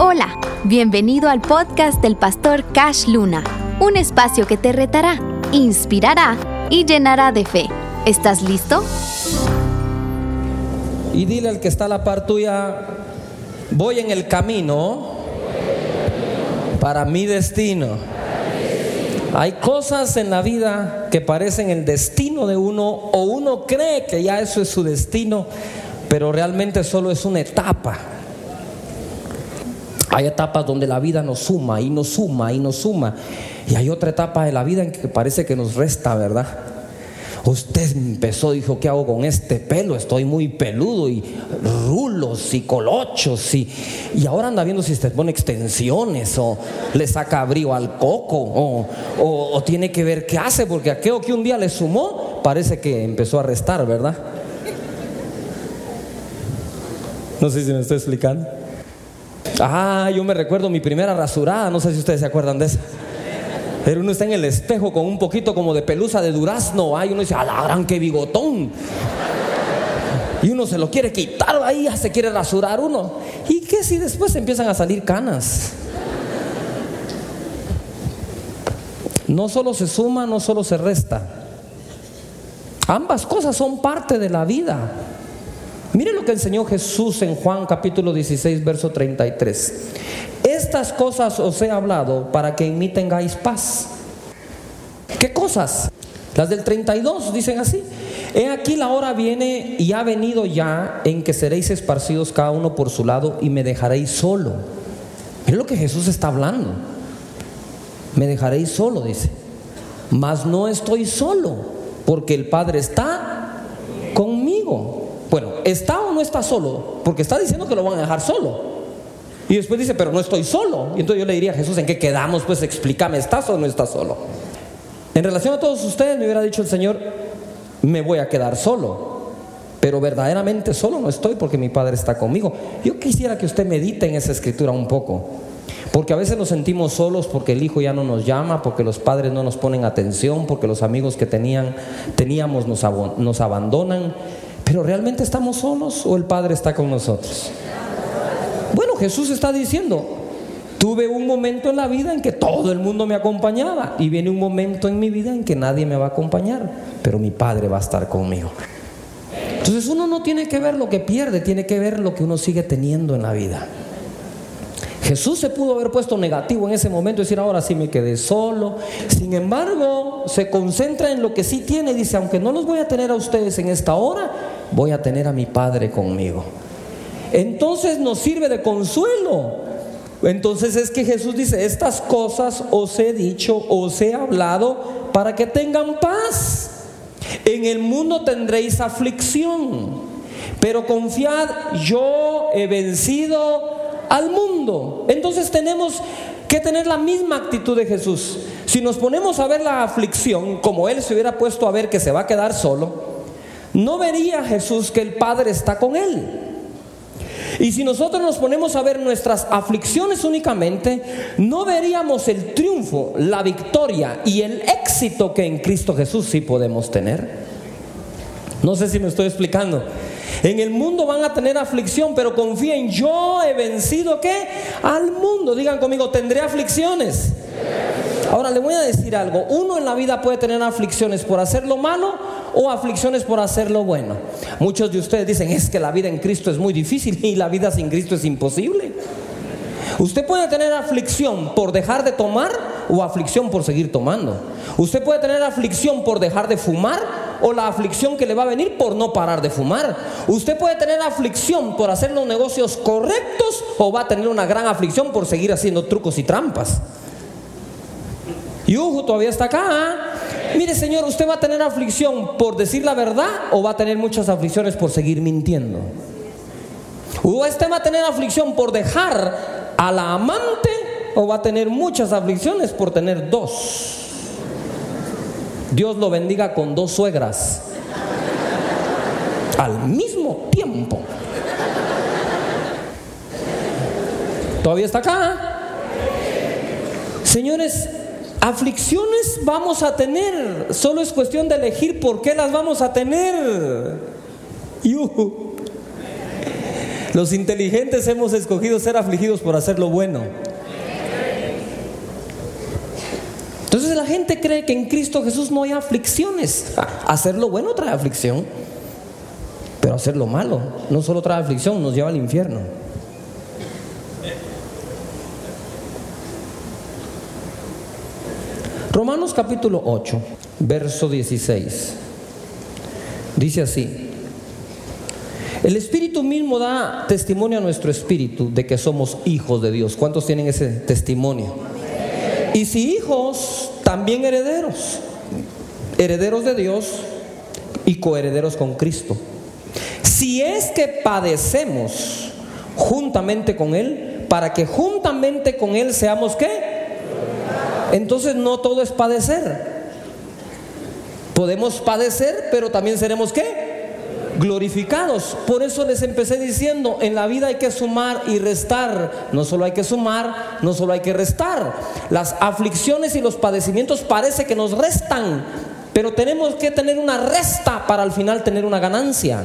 Hola, bienvenido al podcast del pastor Cash Luna, un espacio que te retará, inspirará y llenará de fe. ¿Estás listo? Y dile al que está a la par tuya, voy en el camino para mi destino. Hay cosas en la vida que parecen el destino de uno o uno cree que ya eso es su destino, pero realmente solo es una etapa. Hay etapas donde la vida nos suma y nos suma y nos suma. Y hay otra etapa de la vida en que parece que nos resta, ¿verdad? Usted empezó, dijo, ¿qué hago con este pelo? Estoy muy peludo y rulos y colochos y, y ahora anda viendo si se pone extensiones o le saca brío al coco o, o, o tiene que ver qué hace porque aquello que un día le sumó parece que empezó a restar, ¿verdad? No sé si me estoy explicando. Ah, yo me recuerdo mi primera rasurada, no sé si ustedes se acuerdan de esa. Pero uno está en el espejo con un poquito como de pelusa de durazno, ahí uno dice, a la gran que bigotón. Y uno se lo quiere quitar, ahí ya se quiere rasurar uno. ¿Y qué si después empiezan a salir canas? No solo se suma, no solo se resta. Ambas cosas son parte de la vida. Mire lo que enseñó Jesús en Juan capítulo 16, verso 33. Estas cosas os he hablado para que en mí tengáis paz. ¿Qué cosas? Las del 32 dicen así. He aquí la hora viene y ha venido ya en que seréis esparcidos cada uno por su lado y me dejaréis solo. Mire lo que Jesús está hablando. Me dejaréis solo, dice. Mas no estoy solo, porque el Padre está ¿está o no está solo? Porque está diciendo que lo van a dejar solo. Y después dice, pero no estoy solo. Y entonces yo le diría a Jesús, ¿en qué quedamos? Pues explícame, ¿estás o no estás solo? En relación a todos ustedes me hubiera dicho el Señor, me voy a quedar solo. Pero verdaderamente solo no estoy porque mi Padre está conmigo. Yo quisiera que usted medite en esa escritura un poco. Porque a veces nos sentimos solos porque el hijo ya no nos llama, porque los padres no nos ponen atención, porque los amigos que tenían, teníamos nos abandonan. Pero realmente estamos solos o el Padre está con nosotros. Bueno, Jesús está diciendo, tuve un momento en la vida en que todo el mundo me acompañaba y viene un momento en mi vida en que nadie me va a acompañar, pero mi Padre va a estar conmigo. Entonces uno no tiene que ver lo que pierde, tiene que ver lo que uno sigue teniendo en la vida. Jesús se pudo haber puesto negativo en ese momento y decir, ahora sí me quedé solo. Sin embargo, se concentra en lo que sí tiene y dice, aunque no los voy a tener a ustedes en esta hora, voy a tener a mi Padre conmigo. Entonces nos sirve de consuelo. Entonces es que Jesús dice, estas cosas os he dicho, os he hablado para que tengan paz. En el mundo tendréis aflicción, pero confiad, yo he vencido al mundo. Entonces tenemos que tener la misma actitud de Jesús. Si nos ponemos a ver la aflicción como Él se hubiera puesto a ver que se va a quedar solo, no vería Jesús que el Padre está con Él. Y si nosotros nos ponemos a ver nuestras aflicciones únicamente, no veríamos el triunfo, la victoria y el éxito que en Cristo Jesús sí podemos tener. No sé si me estoy explicando. En el mundo van a tener aflicción, pero confíen, yo he vencido qué? Al mundo. Digan conmigo, tendré aflicciones. Ahora le voy a decir algo. Uno en la vida puede tener aflicciones por hacer lo malo o aflicciones por hacer lo bueno. Muchos de ustedes dicen, es que la vida en Cristo es muy difícil y la vida sin Cristo es imposible. Usted puede tener aflicción por dejar de tomar o aflicción por seguir tomando. Usted puede tener aflicción por dejar de fumar o la aflicción que le va a venir por no parar de fumar. Usted puede tener aflicción por hacer los negocios correctos o va a tener una gran aflicción por seguir haciendo trucos y trampas. Yuhu todavía está acá. ¿ah? Mire, Señor, usted va a tener aflicción por decir la verdad o va a tener muchas aflicciones por seguir mintiendo. Usted va a tener aflicción por dejar a la amante o va a tener muchas aflicciones por tener dos. Dios lo bendiga con dos suegras al mismo tiempo. ¿Todavía está acá? Señores, aflicciones vamos a tener. Solo es cuestión de elegir por qué las vamos a tener. Los inteligentes hemos escogido ser afligidos por hacer lo bueno. Entonces la gente cree que en Cristo Jesús no hay aflicciones. Hacer lo bueno trae aflicción, pero hacer lo malo no solo trae aflicción, nos lleva al infierno. Romanos capítulo 8, verso 16. Dice así. El Espíritu mismo da testimonio a nuestro espíritu de que somos hijos de Dios. ¿Cuántos tienen ese testimonio? Y si hijos, también herederos. Herederos de Dios y coherederos con Cristo. Si es que padecemos juntamente con Él, para que juntamente con Él seamos qué? Entonces no todo es padecer. Podemos padecer, pero también seremos qué? Glorificados. Por eso les empecé diciendo, en la vida hay que sumar y restar. No solo hay que sumar, no solo hay que restar. Las aflicciones y los padecimientos parece que nos restan, pero tenemos que tener una resta para al final tener una ganancia.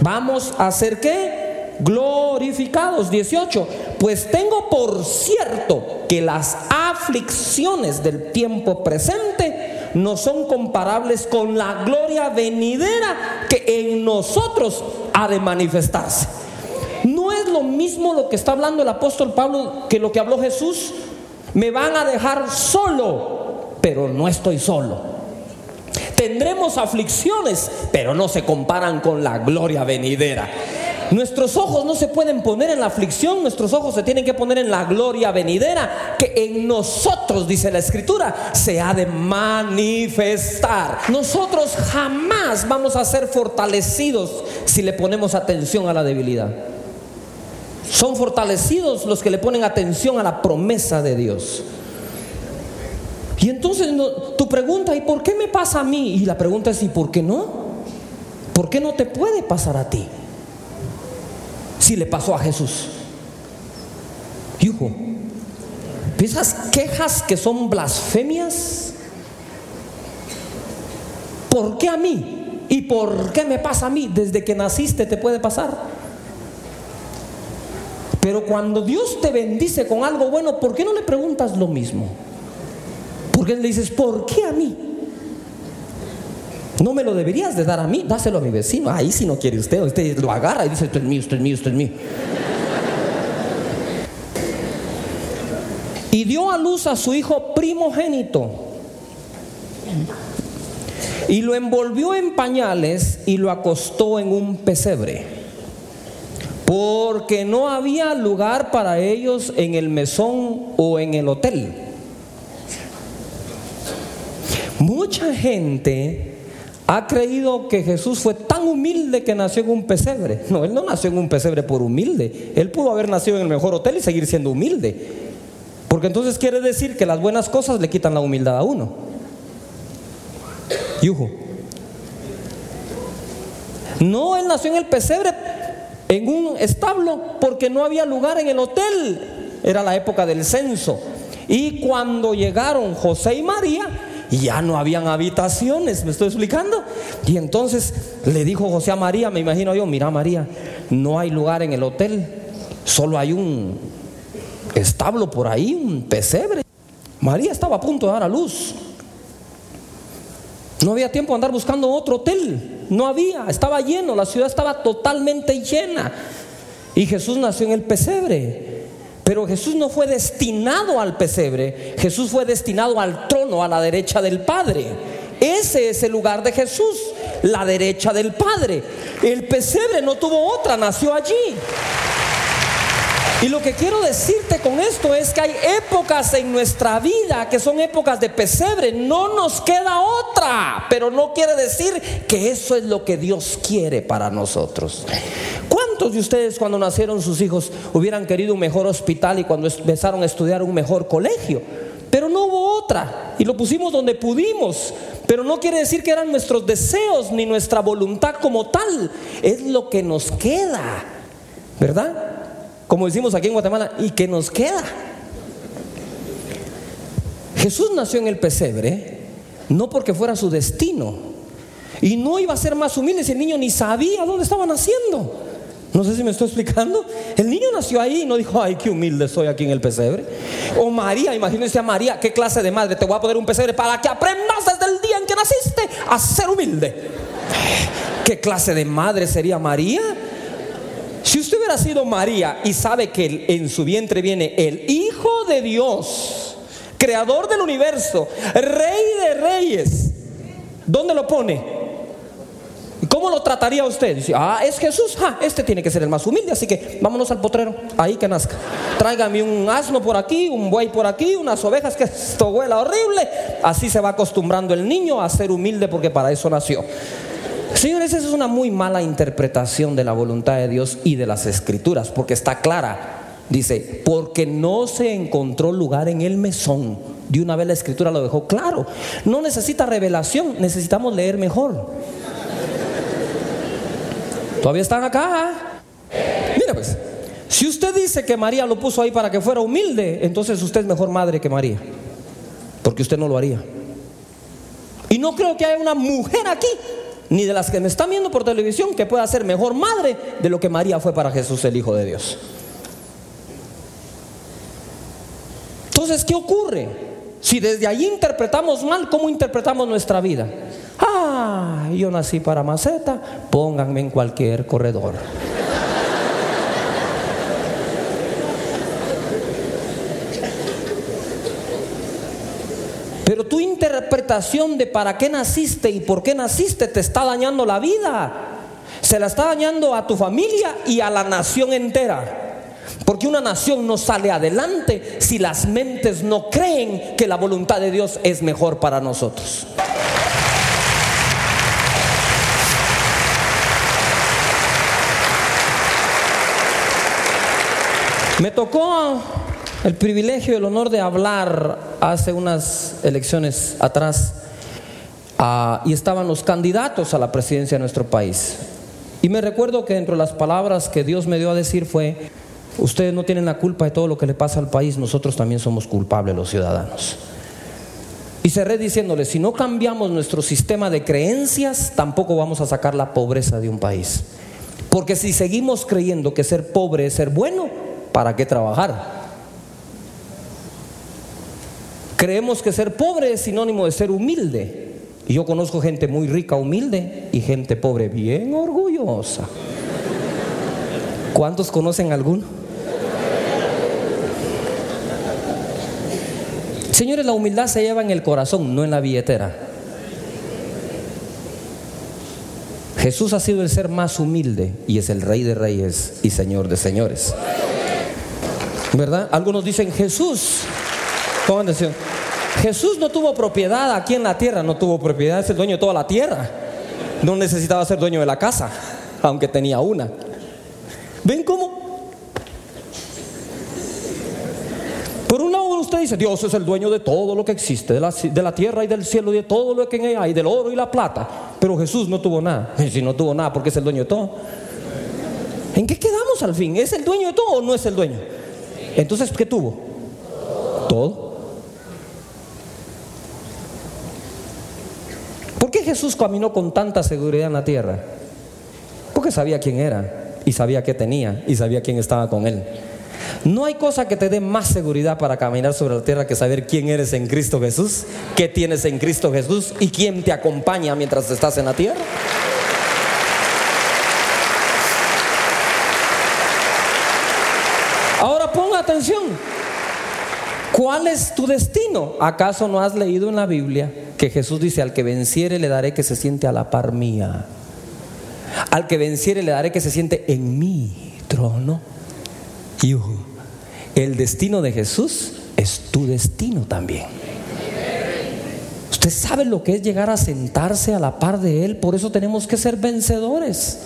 Vamos a hacer qué? Glorificados. 18. Pues tengo por cierto que las aflicciones del tiempo presente no son comparables con la gloria venidera que en nosotros ha de manifestarse. No es lo mismo lo que está hablando el apóstol Pablo que lo que habló Jesús. Me van a dejar solo, pero no estoy solo. Tendremos aflicciones, pero no se comparan con la gloria venidera. Nuestros ojos no se pueden poner en la aflicción, nuestros ojos se tienen que poner en la gloria venidera que en nosotros, dice la escritura, se ha de manifestar. Nosotros jamás vamos a ser fortalecidos si le ponemos atención a la debilidad. Son fortalecidos los que le ponen atención a la promesa de Dios. Y entonces tu pregunta, ¿y por qué me pasa a mí? Y la pregunta es, ¿y por qué no? ¿Por qué no te puede pasar a ti? Si le pasó a Jesús. Hijo, esas quejas que son blasfemias, ¿por qué a mí? ¿Y por qué me pasa a mí? Desde que naciste te puede pasar. Pero cuando Dios te bendice con algo bueno, ¿por qué no le preguntas lo mismo? ¿Por qué le dices, ¿por qué a mí? No me lo deberías de dar a mí, dáselo a mi vecino. Ahí si no quiere usted, usted lo agarra y dice, esto es mío, esto es mío, esto es mío. Y dio a luz a su hijo primogénito. Y lo envolvió en pañales y lo acostó en un pesebre. Porque no había lugar para ellos en el mesón o en el hotel. Mucha gente ha creído que Jesús fue tan humilde que nació en un pesebre. No, él no nació en un pesebre por humilde. Él pudo haber nacido en el mejor hotel y seguir siendo humilde. Porque entonces quiere decir que las buenas cosas le quitan la humildad a uno. Yujo. No, él nació en el pesebre, en un establo, porque no había lugar en el hotel. Era la época del censo. Y cuando llegaron José y María, y ya no habían habitaciones, ¿me estoy explicando? Y entonces le dijo José a María, me imagino yo, mira María, no hay lugar en el hotel, solo hay un establo por ahí, un pesebre. María estaba a punto de dar a luz. No había tiempo de andar buscando otro hotel, no había, estaba lleno, la ciudad estaba totalmente llena. Y Jesús nació en el pesebre. Pero Jesús no fue destinado al pesebre, Jesús fue destinado al trono a la derecha del Padre. Ese es el lugar de Jesús, la derecha del Padre. El pesebre no tuvo otra, nació allí. Y lo que quiero decirte con esto es que hay épocas en nuestra vida que son épocas de pesebre. No nos queda otra, pero no quiere decir que eso es lo que Dios quiere para nosotros. ¿Cuántos de ustedes cuando nacieron sus hijos hubieran querido un mejor hospital y cuando empezaron a estudiar un mejor colegio? Y lo pusimos donde pudimos. Pero no quiere decir que eran nuestros deseos ni nuestra voluntad como tal. Es lo que nos queda, ¿verdad? como decimos aquí en Guatemala, ¿y qué nos queda? Jesús nació en el pesebre, no porque fuera su destino, y no iba a ser más humilde el niño ni sabía dónde estaba naciendo. No sé si me estoy explicando. El niño nació ahí y no dijo, ay, qué humilde soy aquí en el pesebre. O María, imagínense a María, qué clase de madre, te voy a poner un pesebre para que aprendas desde el día en que naciste a ser humilde. ¿Qué clase de madre sería María? Si usted hubiera sido María y sabe que en su vientre viene el Hijo de Dios, creador del universo, rey de reyes, ¿dónde lo pone? ¿Cómo lo trataría usted? Dice, ah, es Jesús, ah, este tiene que ser el más humilde, así que vámonos al potrero, ahí que nazca. Tráigame un asno por aquí, un buey por aquí, unas ovejas, que esto huela horrible. Así se va acostumbrando el niño a ser humilde porque para eso nació. Señores, esa es una muy mala interpretación de la voluntad de Dios y de las escrituras, porque está clara. Dice, porque no se encontró lugar en el mesón. De una vez la escritura lo dejó claro. No necesita revelación, necesitamos leer mejor. ¿Todavía están acá? Mira pues, si usted dice que María lo puso ahí para que fuera humilde, entonces usted es mejor madre que María. Porque usted no lo haría. Y no creo que haya una mujer aquí, ni de las que me están viendo por televisión, que pueda ser mejor madre de lo que María fue para Jesús, el Hijo de Dios. Entonces, ¿qué ocurre? Si desde allí interpretamos mal, ¿cómo interpretamos nuestra vida? Yo nací para maceta, pónganme en cualquier corredor. Pero tu interpretación de para qué naciste y por qué naciste te está dañando la vida. Se la está dañando a tu familia y a la nación entera. Porque una nación no sale adelante si las mentes no creen que la voluntad de Dios es mejor para nosotros. Me tocó el privilegio y el honor de hablar hace unas elecciones atrás ah, y estaban los candidatos a la presidencia de nuestro país. Y me recuerdo que entre las palabras que Dios me dio a decir fue, ustedes no tienen la culpa de todo lo que le pasa al país, nosotros también somos culpables los ciudadanos. Y cerré diciéndoles, si no cambiamos nuestro sistema de creencias, tampoco vamos a sacar la pobreza de un país. Porque si seguimos creyendo que ser pobre es ser bueno, ¿para qué trabajar? Creemos que ser pobre es sinónimo de ser humilde. Y yo conozco gente muy rica, humilde, y gente pobre, bien orgullosa. ¿Cuántos conocen alguno? Señores, la humildad se lleva en el corazón, no en la billetera. Jesús ha sido el ser más humilde y es el rey de reyes y señor de señores. ¿Verdad? Algunos dicen Jesús. Pongan atención. Jesús no tuvo propiedad aquí en la tierra, no tuvo propiedad, es el dueño de toda la tierra. No necesitaba ser dueño de la casa, aunque tenía una. ¿Ven cómo? Por un lado usted dice, Dios es el dueño de todo lo que existe, de la, de la tierra y del cielo y de todo lo que en ella hay, del oro y la plata. Pero Jesús no tuvo nada. Y si no tuvo nada, porque es el dueño de todo. ¿En qué quedamos al fin? ¿Es el dueño de todo o no es el dueño? Entonces, ¿qué tuvo? Todo. ¿Por qué Jesús caminó con tanta seguridad en la tierra? Porque sabía quién era y sabía qué tenía y sabía quién estaba con él. No hay cosa que te dé más seguridad para caminar sobre la tierra que saber quién eres en Cristo Jesús, qué tienes en Cristo Jesús y quién te acompaña mientras estás en la tierra. Atención. ¿Cuál es tu destino? ¿Acaso no has leído en la Biblia que Jesús dice, al que venciere le daré que se siente a la par mía? Al que venciere le daré que se siente en mi trono. Hijo, el destino de Jesús es tu destino también. Usted sabe lo que es llegar a sentarse a la par de Él, por eso tenemos que ser vencedores.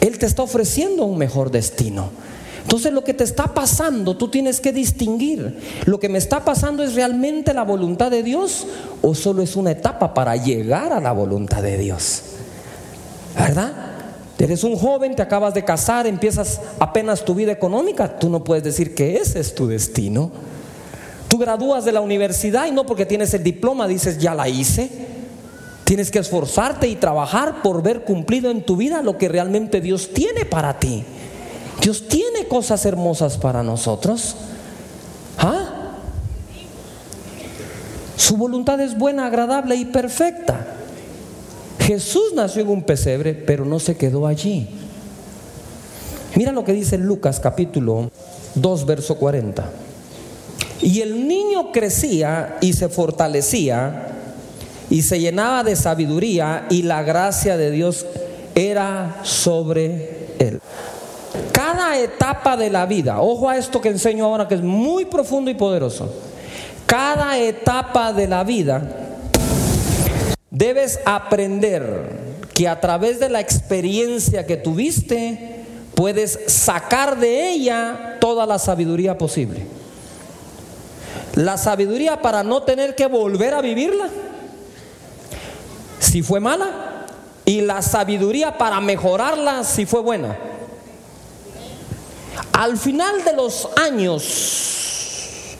Él te está ofreciendo un mejor destino. Entonces lo que te está pasando, tú tienes que distinguir. Lo que me está pasando es realmente la voluntad de Dios o solo es una etapa para llegar a la voluntad de Dios. ¿Verdad? Eres un joven, te acabas de casar, empiezas apenas tu vida económica, tú no puedes decir que ese es tu destino. Tú gradúas de la universidad y no porque tienes el diploma dices, ya la hice. Tienes que esforzarte y trabajar por ver cumplido en tu vida lo que realmente Dios tiene para ti. Dios tiene cosas hermosas para nosotros. ¿Ah? Su voluntad es buena, agradable y perfecta. Jesús nació en un pesebre, pero no se quedó allí. Mira lo que dice Lucas capítulo 2, verso 40. Y el niño crecía y se fortalecía y se llenaba de sabiduría y la gracia de Dios era sobre. Cada etapa de la vida, ojo a esto que enseño ahora que es muy profundo y poderoso. Cada etapa de la vida debes aprender que a través de la experiencia que tuviste puedes sacar de ella toda la sabiduría posible. La sabiduría para no tener que volver a vivirla si fue mala y la sabiduría para mejorarla si fue buena. Al final de los años,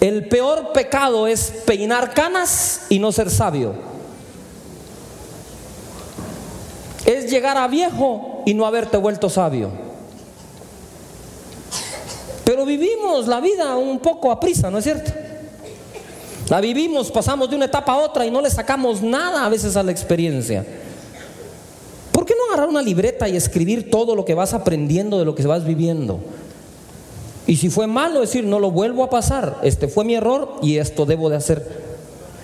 el peor pecado es peinar canas y no ser sabio. Es llegar a viejo y no haberte vuelto sabio. Pero vivimos la vida un poco a prisa, ¿no es cierto? La vivimos, pasamos de una etapa a otra y no le sacamos nada a veces a la experiencia. ¿Por qué no agarrar una libreta y escribir todo lo que vas aprendiendo de lo que vas viviendo? Y si fue malo, decir, no lo vuelvo a pasar, este fue mi error y esto debo de hacer.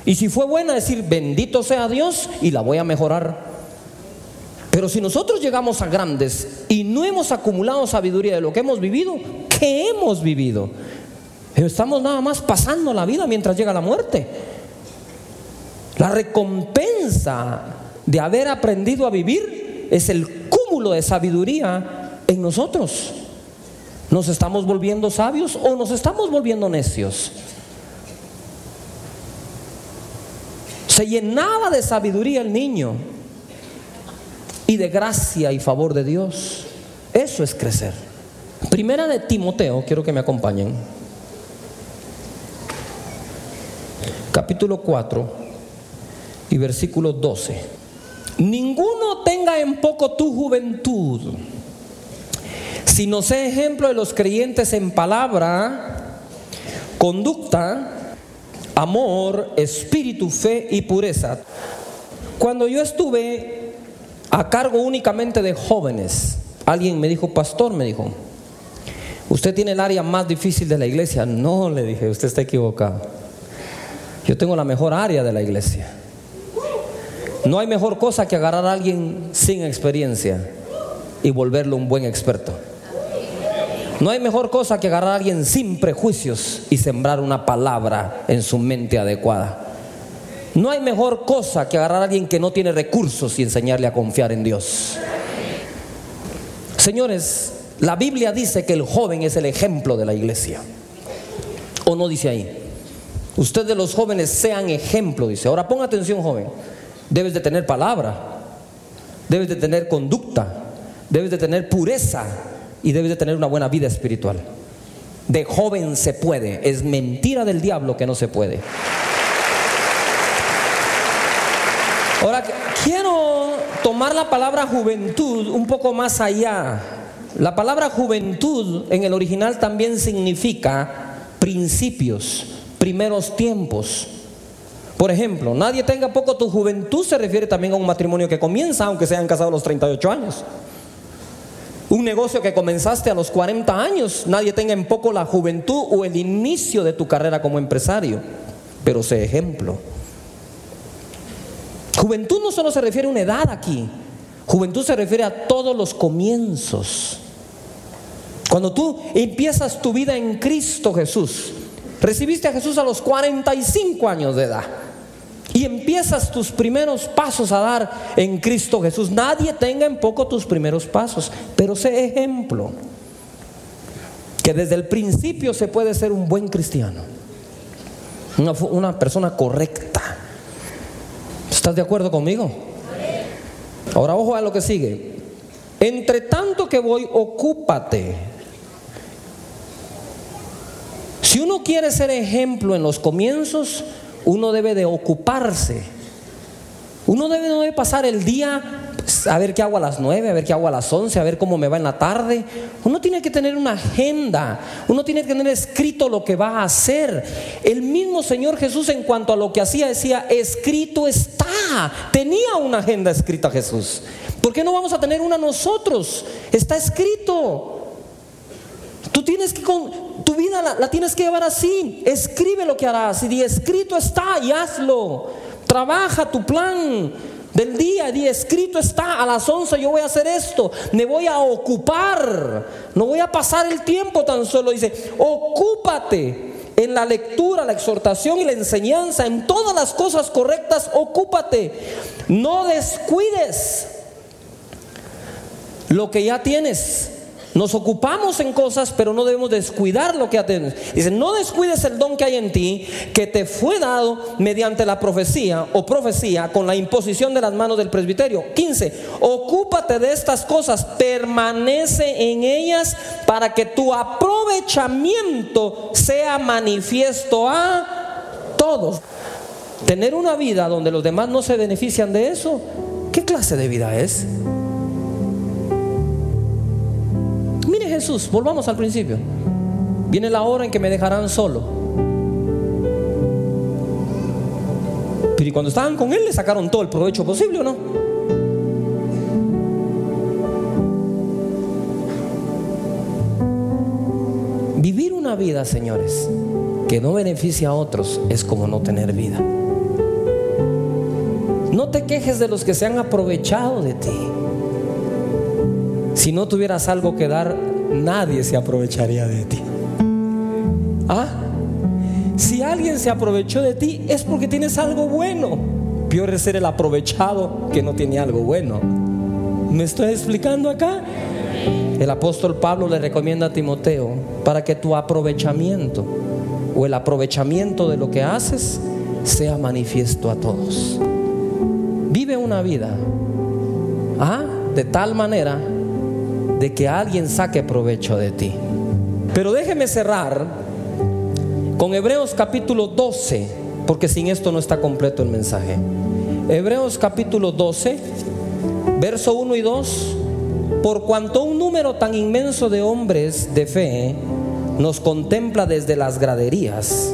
Y si fue buena, decir, bendito sea Dios y la voy a mejorar. Pero si nosotros llegamos a grandes y no hemos acumulado sabiduría de lo que hemos vivido, ¿qué hemos vivido? Estamos nada más pasando la vida mientras llega la muerte. La recompensa de haber aprendido a vivir es el cúmulo de sabiduría en nosotros. ¿Nos estamos volviendo sabios o nos estamos volviendo necios? Se llenaba de sabiduría el niño y de gracia y favor de Dios. Eso es crecer. Primera de Timoteo, quiero que me acompañen. capítulo 4 y versículo 12. Ninguno tenga en poco tu juventud, sino sea ejemplo de los creyentes en palabra, conducta, amor, espíritu, fe y pureza. Cuando yo estuve a cargo únicamente de jóvenes, alguien me dijo, pastor, me dijo, usted tiene el área más difícil de la iglesia. No, le dije, usted está equivocado. Yo tengo la mejor área de la iglesia. No hay mejor cosa que agarrar a alguien sin experiencia y volverlo un buen experto. No hay mejor cosa que agarrar a alguien sin prejuicios y sembrar una palabra en su mente adecuada. No hay mejor cosa que agarrar a alguien que no tiene recursos y enseñarle a confiar en Dios. Señores, la Biblia dice que el joven es el ejemplo de la iglesia. ¿O no dice ahí? Ustedes los jóvenes sean ejemplo, dice. Ahora ponga atención, joven. Debes de tener palabra, debes de tener conducta, debes de tener pureza y debes de tener una buena vida espiritual. De joven se puede, es mentira del diablo que no se puede. Ahora, quiero tomar la palabra juventud un poco más allá. La palabra juventud en el original también significa principios primeros tiempos. Por ejemplo, nadie tenga poco tu juventud se refiere también a un matrimonio que comienza, aunque se hayan casado a los 38 años. Un negocio que comenzaste a los 40 años, nadie tenga en poco la juventud o el inicio de tu carrera como empresario, pero sé ejemplo. Juventud no solo se refiere a una edad aquí, juventud se refiere a todos los comienzos. Cuando tú empiezas tu vida en Cristo Jesús, Recibiste a Jesús a los 45 años de edad y empiezas tus primeros pasos a dar en Cristo Jesús. Nadie tenga en poco tus primeros pasos, pero sé ejemplo que desde el principio se puede ser un buen cristiano, una, una persona correcta. ¿Estás de acuerdo conmigo? Ahora ojo a lo que sigue. Entre tanto que voy, ocúpate si uno quiere ser ejemplo en los comienzos, uno debe de ocuparse. Uno debe, no pasar el día pues, a ver qué hago a las 9, a ver qué hago a las 11, a ver cómo me va en la tarde. Uno tiene que tener una agenda, uno tiene que tener escrito lo que va a hacer. El mismo Señor Jesús en cuanto a lo que hacía decía, escrito está. Tenía una agenda escrita Jesús. ¿Por qué no vamos a tener una nosotros? Está escrito. Tú tienes que con tu vida la, tienes que llevar así. Escribe lo que harás y di escrito está y hazlo. Trabaja tu plan del día, di escrito está, a las 11 yo voy a hacer esto, me voy a ocupar, no voy a pasar el tiempo tan solo, dice, ocúpate en la lectura, la exhortación y la enseñanza, en todas las cosas correctas, ocúpate, no descuides lo que ya tienes. Nos ocupamos en cosas, pero no debemos descuidar lo que tienes. Dice, no descuides el don que hay en ti, que te fue dado mediante la profecía o profecía con la imposición de las manos del presbiterio. 15. Ocúpate de estas cosas, permanece en ellas para que tu aprovechamiento sea manifiesto a todos. Tener una vida donde los demás no se benefician de eso, ¿qué clase de vida es? Jesús, volvamos al principio. Viene la hora en que me dejarán solo. Pero cuando estaban con Él le sacaron todo el provecho posible o no? Vivir una vida, señores, que no beneficia a otros es como no tener vida. No te quejes de los que se han aprovechado de ti. Si no tuvieras algo que dar, nadie se aprovecharía de ti. ¿Ah? Si alguien se aprovechó de ti es porque tienes algo bueno. Peor es ser el aprovechado que no tiene algo bueno. ¿Me estoy explicando acá? El apóstol Pablo le recomienda a Timoteo para que tu aprovechamiento o el aprovechamiento de lo que haces sea manifiesto a todos. Vive una vida ¿ah? de tal manera de que alguien saque provecho de ti. Pero déjeme cerrar con Hebreos capítulo 12, porque sin esto no está completo el mensaje. Hebreos capítulo 12, verso 1 y 2, por cuanto un número tan inmenso de hombres de fe nos contempla desde las graderías,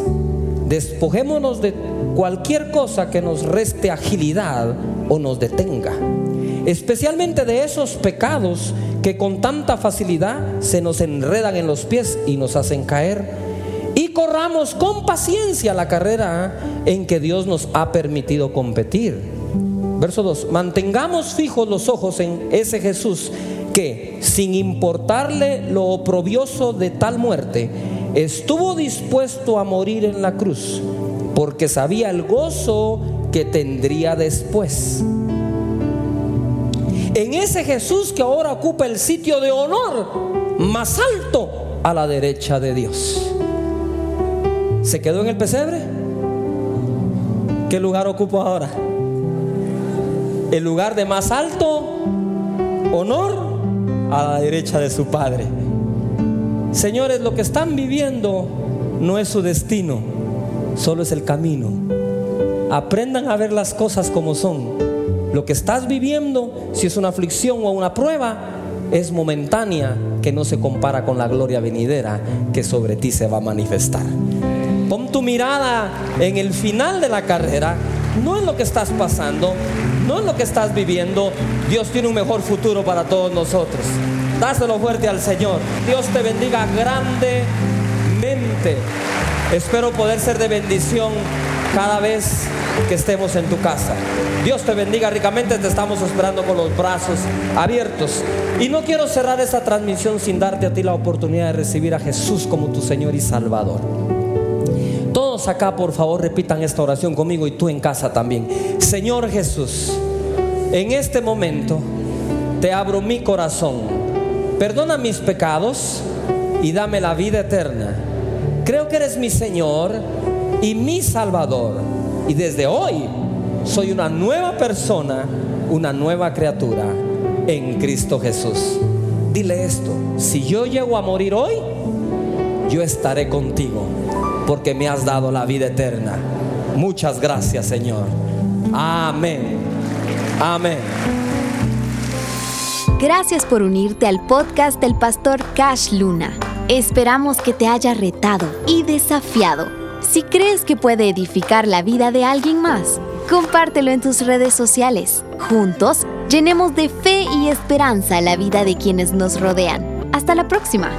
despojémonos de cualquier cosa que nos reste agilidad o nos detenga, especialmente de esos pecados que con tanta facilidad se nos enredan en los pies y nos hacen caer. Y corramos con paciencia la carrera en que Dios nos ha permitido competir. Verso 2. Mantengamos fijos los ojos en ese Jesús que, sin importarle lo oprobioso de tal muerte, estuvo dispuesto a morir en la cruz, porque sabía el gozo que tendría después en ese Jesús que ahora ocupa el sitio de honor más alto a la derecha de Dios. ¿Se quedó en el pesebre? ¿Qué lugar ocupa ahora? El lugar de más alto honor a la derecha de su Padre. Señores, lo que están viviendo no es su destino, solo es el camino. Aprendan a ver las cosas como son lo que estás viviendo, si es una aflicción o una prueba, es momentánea que no se compara con la gloria venidera que sobre ti se va a manifestar. Pon tu mirada en el final de la carrera, no en lo que estás pasando, no en lo que estás viviendo. Dios tiene un mejor futuro para todos nosotros. Dáselo fuerte al Señor. Dios te bendiga grandemente. Espero poder ser de bendición cada vez que estemos en tu casa. Dios te bendiga ricamente, te estamos esperando con los brazos abiertos. Y no quiero cerrar esta transmisión sin darte a ti la oportunidad de recibir a Jesús como tu Señor y Salvador. Todos acá, por favor, repitan esta oración conmigo y tú en casa también. Señor Jesús, en este momento te abro mi corazón. Perdona mis pecados y dame la vida eterna. Creo que eres mi Señor y mi Salvador. Y desde hoy soy una nueva persona, una nueva criatura en Cristo Jesús. Dile esto, si yo llego a morir hoy, yo estaré contigo, porque me has dado la vida eterna. Muchas gracias, Señor. Amén. Amén. Gracias por unirte al podcast del pastor Cash Luna. Esperamos que te haya retado y desafiado. Si crees que puede edificar la vida de alguien más, compártelo en tus redes sociales. Juntos, llenemos de fe y esperanza la vida de quienes nos rodean. Hasta la próxima.